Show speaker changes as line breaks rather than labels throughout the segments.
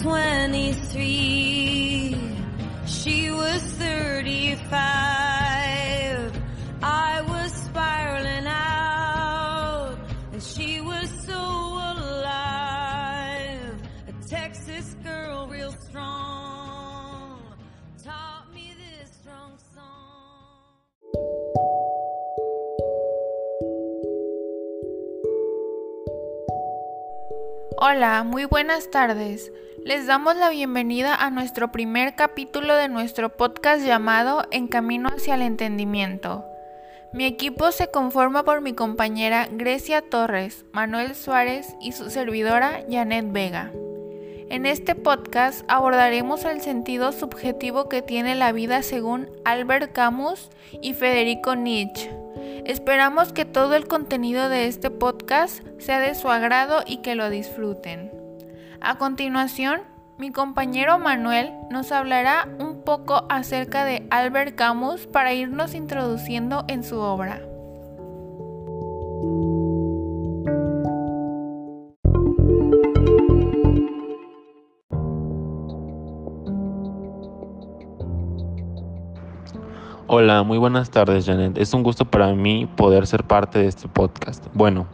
23. She was 35. I was spiraling out, and she was so alive. A Texas girl, real strong, taught me this strong song.
Hola, muy buenas tardes. Les damos la bienvenida a nuestro primer capítulo de nuestro podcast llamado En Camino hacia el Entendimiento. Mi equipo se conforma por mi compañera Grecia Torres, Manuel Suárez y su servidora Janet Vega. En este podcast abordaremos el sentido subjetivo que tiene la vida según Albert Camus y Federico Nietzsche. Esperamos que todo el contenido de este podcast sea de su agrado y que lo disfruten. A continuación, mi compañero Manuel nos hablará un poco acerca de Albert Camus para irnos introduciendo en su obra.
Hola, muy buenas tardes Janet. Es un gusto para mí poder ser parte de este podcast. Bueno,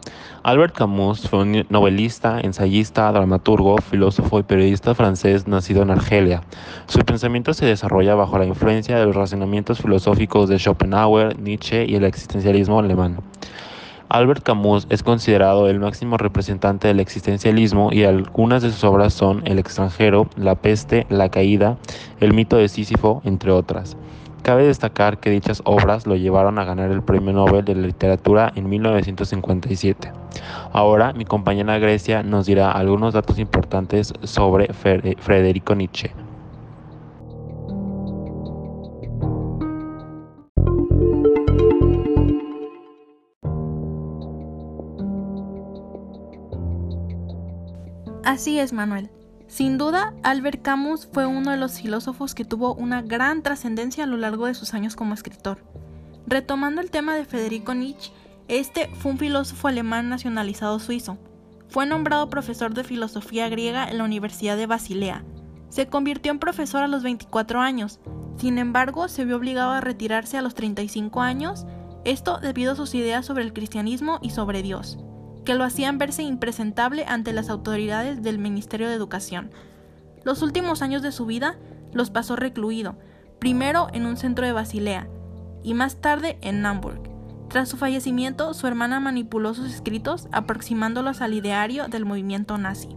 Albert Camus fue un novelista, ensayista, dramaturgo, filósofo y periodista francés nacido en Argelia. Su pensamiento se desarrolla bajo la influencia de los razonamientos filosóficos de Schopenhauer, Nietzsche y el existencialismo alemán. Albert Camus es considerado el máximo representante del existencialismo y algunas de sus obras son El extranjero, La peste, La caída, El mito de Sísifo, entre otras. Cabe destacar que dichas obras lo llevaron a ganar el Premio Nobel de Literatura en 1957. Ahora mi compañera Grecia nos dirá algunos datos importantes sobre Federico Nietzsche.
Así es, Manuel. Sin duda, Albert Camus fue uno de los filósofos que tuvo una gran trascendencia a lo largo de sus años como escritor. Retomando el tema de Federico Nietzsche, este fue un filósofo alemán nacionalizado suizo. Fue nombrado profesor de filosofía griega en la Universidad de Basilea. Se convirtió en profesor a los 24 años, sin embargo se vio obligado a retirarse a los 35 años, esto debido a sus ideas sobre el cristianismo y sobre Dios que lo hacían verse impresentable ante las autoridades del Ministerio de Educación. Los últimos años de su vida los pasó recluido, primero en un centro de Basilea y más tarde en Hamburg. Tras su fallecimiento, su hermana manipuló sus escritos aproximándolos al ideario del movimiento nazi.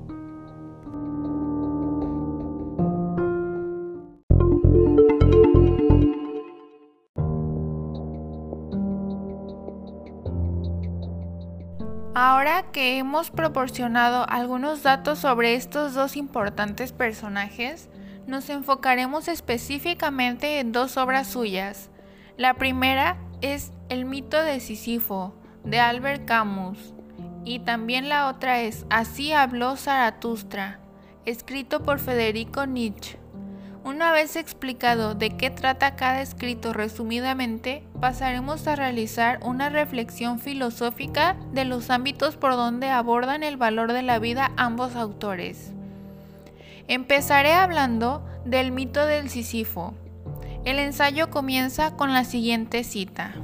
Ahora que hemos proporcionado algunos datos sobre estos dos importantes personajes, nos enfocaremos específicamente en dos obras suyas. La primera es El mito de Sísifo, de Albert Camus, y también la otra es Así habló Zaratustra, escrito por Federico Nietzsche. Una vez explicado de qué trata cada escrito resumidamente, pasaremos a realizar una reflexión filosófica de los ámbitos por donde abordan el valor de la vida ambos autores. Empezaré hablando del mito del Sísifo. El ensayo comienza con la siguiente cita.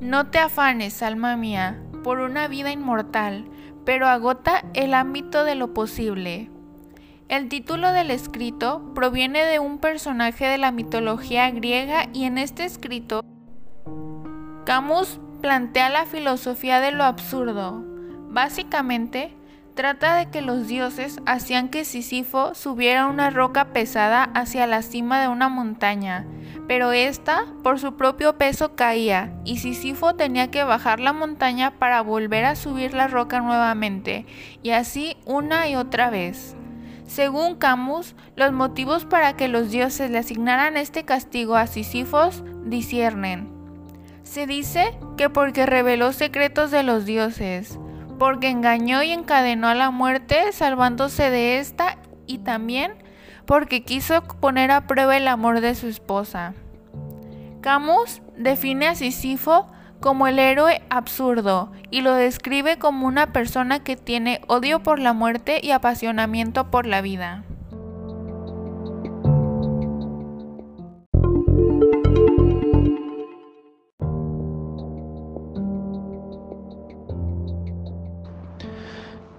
No te afanes, alma mía, por una vida inmortal, pero agota el ámbito de lo posible el título del escrito proviene de un personaje de la mitología griega y en este escrito Camus plantea la filosofía de lo absurdo. Básicamente, trata de que los dioses hacían que Sísifo subiera una roca pesada hacia la cima de una montaña, pero ésta por su propio peso caía y Sísifo tenía que bajar la montaña para volver a subir la roca nuevamente, y así una y otra vez. Según Camus, los motivos para que los dioses le asignaran este castigo a Sísifos disciernen. Se dice que porque reveló secretos de los dioses, porque engañó y encadenó a la muerte salvándose de esta y también porque quiso poner a prueba el amor de su esposa. Camus define a Sísifo como el héroe absurdo y lo describe como una persona que tiene odio por la muerte y apasionamiento por la vida.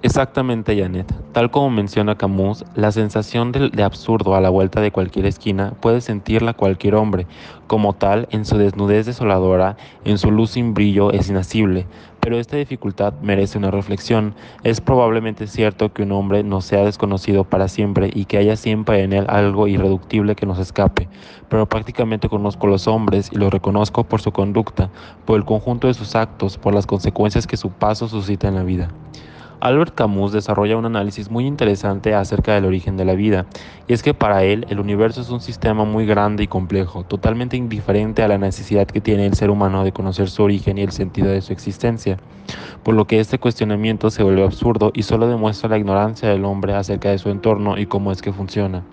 Exactamente, Janet. Tal como menciona Camus, la sensación de, absurdo a la vuelta de cualquier esquina puede sentirla cualquier hombre. Como tal, en su desnudez desoladora, en su luz sin brillo, es inacible. Pero esta dificultad merece una reflexión. Es probablemente cierto que un hombre no sea desconocido para siempre y que haya siempre en él algo irreductible que nos escape. Pero prácticamente conozco los hombres y los reconozco por su conducta, por el conjunto de sus actos, por las consecuencias que su paso suscita en la vida. Albert Camus desarrolla un análisis muy interesante acerca del origen de la vida, y es que para él el universo es un sistema muy grande y complejo, totalmente indiferente a la necesidad que tiene el ser humano de conocer su origen y el sentido de su existencia, por lo que este cuestionamiento se vuelve absurdo y solo demuestra la ignorancia del hombre acerca de su entorno y cómo es que funciona.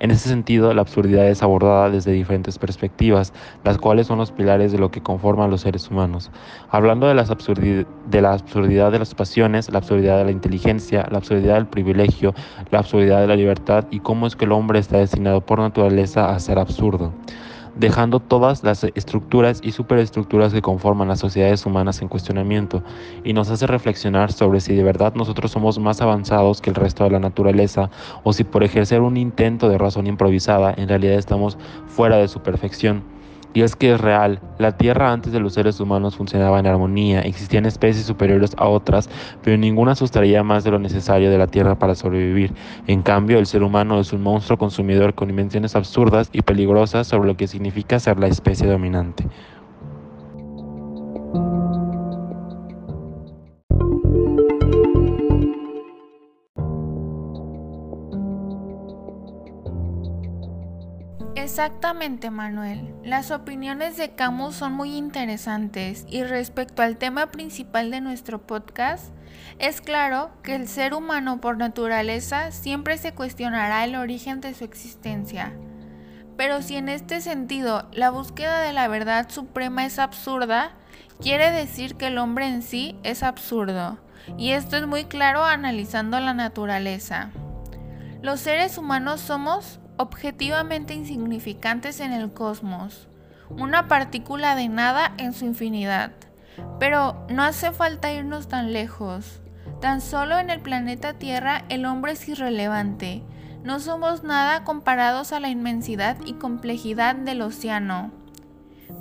En ese sentido, la absurdidad es abordada desde diferentes perspectivas, las cuales son los pilares de lo que conforman los seres humanos. Hablando de, la absurdidad de las pasiones, la absurdidad de la inteligencia, la absurdidad del privilegio, la absurdidad de la libertad y cómo es que el hombre está destinado por naturaleza a ser absurdo dejando todas las estructuras y superestructuras que conforman las sociedades humanas en cuestionamiento, y nos hace reflexionar sobre si de verdad nosotros somos más avanzados que el resto de la naturaleza, o si por ejercer un intento de razón improvisada en realidad estamos fuera de su perfección. Es que es real, la Tierra antes de los seres humanos funcionaba en armonía, existían especies superiores a otras, pero ninguna sustraía más de lo necesario de la Tierra para sobrevivir. En cambio, el ser humano es un monstruo consumidor con invenciones absurdas y peligrosas sobre lo que significa ser la especie dominante.
Exactamente, Manuel. Las opiniones de Camus son muy interesantes y respecto al tema principal de nuestro podcast, es claro que el ser humano por naturaleza siempre se cuestionará el origen de su existencia. Pero si en este sentido la búsqueda de la verdad suprema es absurda, quiere decir que el hombre en sí es absurdo. Y esto es muy claro analizando la naturaleza. Los seres humanos somos objetivamente insignificantes en el cosmos, una partícula de nada en su infinidad. Pero no hace falta irnos tan lejos. Tan solo en el planeta Tierra el hombre es irrelevante. No somos nada comparados a la inmensidad y complejidad del océano.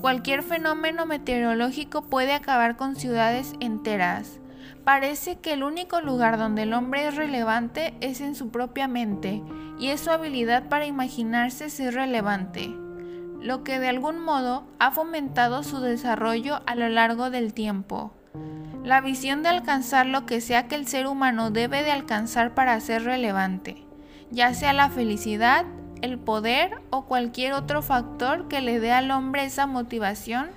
Cualquier fenómeno meteorológico puede acabar con ciudades enteras. Parece que el único lugar donde el hombre es relevante es en su propia mente, y es su habilidad para imaginarse ser relevante, lo que de algún modo ha fomentado su desarrollo a lo largo del tiempo. La visión de alcanzar lo que sea que el ser humano debe de alcanzar para ser relevante, ya sea la felicidad, el poder o cualquier otro factor que le dé al hombre esa motivación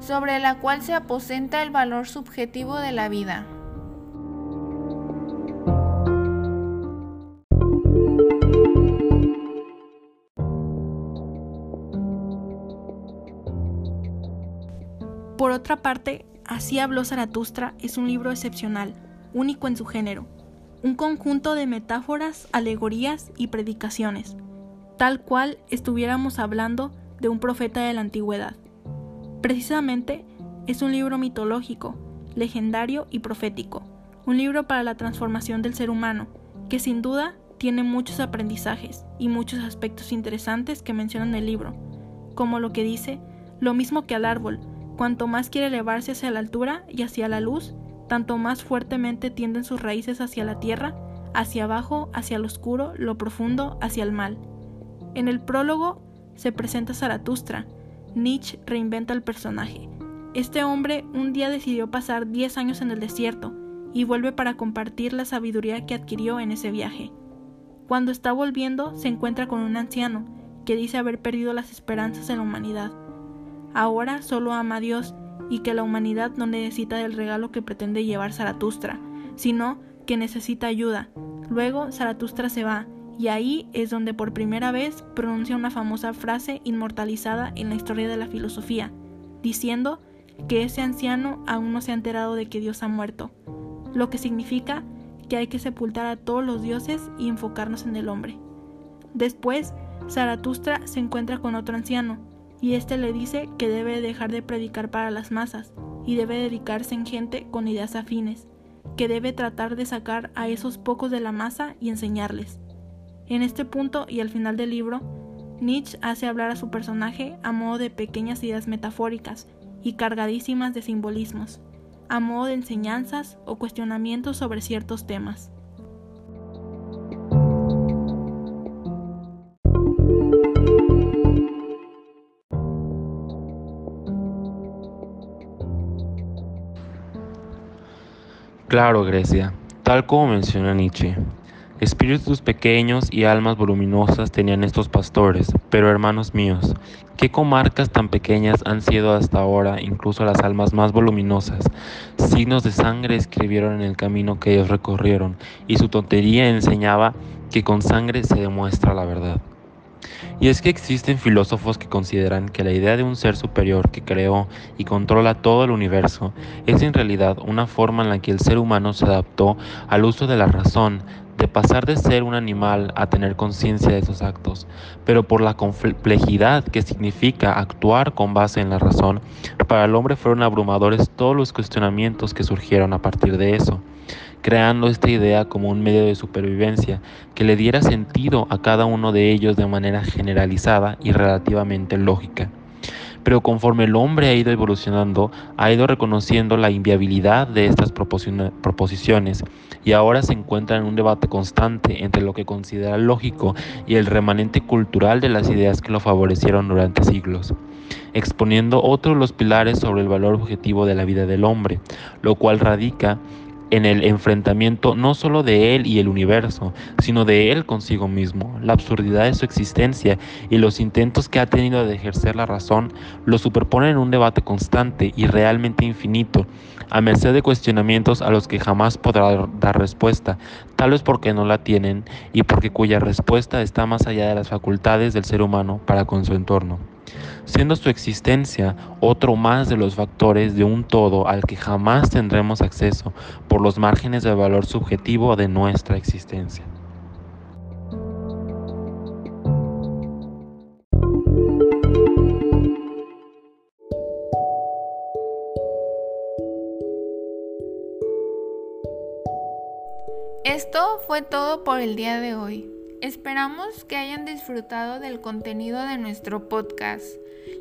sobre la cual se aposenta el valor subjetivo de la vida.
Por otra parte, Así habló Zaratustra es un libro excepcional, único en su género, un conjunto de metáforas, alegorías y predicaciones, tal cual estuviéramos hablando de un profeta de la antigüedad. Precisamente es un libro mitológico, legendario y profético, un libro para la transformación del ser humano, que sin duda tiene muchos aprendizajes y muchos aspectos interesantes que menciona en el libro, como lo que dice, lo mismo que al árbol, Cuanto más quiere elevarse hacia la altura y hacia la luz, tanto más fuertemente tienden sus raíces hacia la tierra, hacia abajo, hacia lo oscuro, lo profundo, hacia el mal. En el prólogo se presenta Zaratustra. Nietzsche reinventa el personaje. Este hombre un día decidió pasar 10 años en el desierto y vuelve para compartir la sabiduría que adquirió en ese viaje. Cuando está volviendo se encuentra con un anciano que dice haber perdido las esperanzas en la humanidad ahora solo ama a Dios y que la humanidad no necesita del regalo que pretende llevar Zaratustra, sino que necesita ayuda. Luego Zaratustra se va, y ahí es donde por primera vez pronuncia una famosa frase inmortalizada en la historia de la filosofía, diciendo que ese anciano aún no se ha enterado de que Dios ha muerto, lo que significa que hay que sepultar a todos los dioses y enfocarnos en el hombre. Después, Zaratustra se encuentra con otro anciano, y éste le dice que debe dejar de predicar para las masas y debe dedicarse en gente con ideas afines, que debe tratar de sacar a esos pocos de la masa y enseñarles. En este punto y al final del libro, Nietzsche hace hablar a su personaje a modo de pequeñas ideas metafóricas y cargadísimas de simbolismos, a modo de enseñanzas o cuestionamientos sobre ciertos temas.
Claro, Grecia, tal como menciona Nietzsche. Espíritus pequeños y almas voluminosas tenían estos pastores, pero hermanos míos, ¿qué comarcas tan pequeñas han sido hasta ahora, incluso las almas más voluminosas? Signos de sangre escribieron en el camino que ellos recorrieron, y su tontería enseñaba que con sangre se demuestra la verdad. Y es que existen filósofos que consideran que la idea de un ser superior que creó y controla todo el universo es en realidad una forma en la que el ser humano se adaptó al uso de la razón, de pasar de ser un animal a tener conciencia de esos actos, pero por la complejidad que significa actuar con base en la razón, para el hombre fueron abrumadores todos los cuestionamientos que surgieron a partir de eso creando esta idea como un medio de supervivencia que le diera sentido a cada uno de ellos de manera generalizada y relativamente lógica. Pero conforme el hombre ha ido evolucionando, ha ido reconociendo la inviabilidad de estas proposiciones y ahora se encuentra en un debate constante entre lo que considera lógico y el remanente cultural de las ideas que lo favorecieron durante siglos exponiendo otros los pilares sobre el valor objetivo de la vida del hombre, lo cual radica en el enfrentamiento no solo de él y el universo, sino de él consigo mismo. La absurdidad de su existencia y los intentos que ha tenido de ejercer la razón lo superponen en un debate constante y realmente infinito, a merced de cuestionamientos a los que jamás podrá dar respuesta, tal vez porque no la tienen y porque cuya respuesta está más allá de las facultades del ser humano para con su entorno siendo su existencia otro más de los factores de un todo al que jamás tendremos acceso por los márgenes de valor subjetivo de nuestra existencia.
Esto fue todo por el día de hoy. Esperamos que hayan disfrutado del contenido de nuestro podcast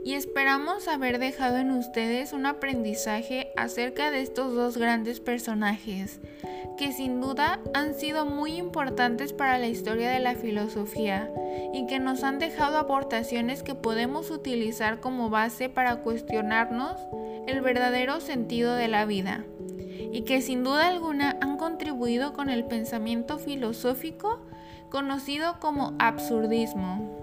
y esperamos haber dejado en ustedes un aprendizaje acerca de estos dos grandes personajes que sin duda han sido muy importantes para la historia de la filosofía y que nos han dejado aportaciones que podemos utilizar como base para cuestionarnos el verdadero sentido de la vida y que sin duda alguna han contribuido con el pensamiento filosófico conocido como absurdismo.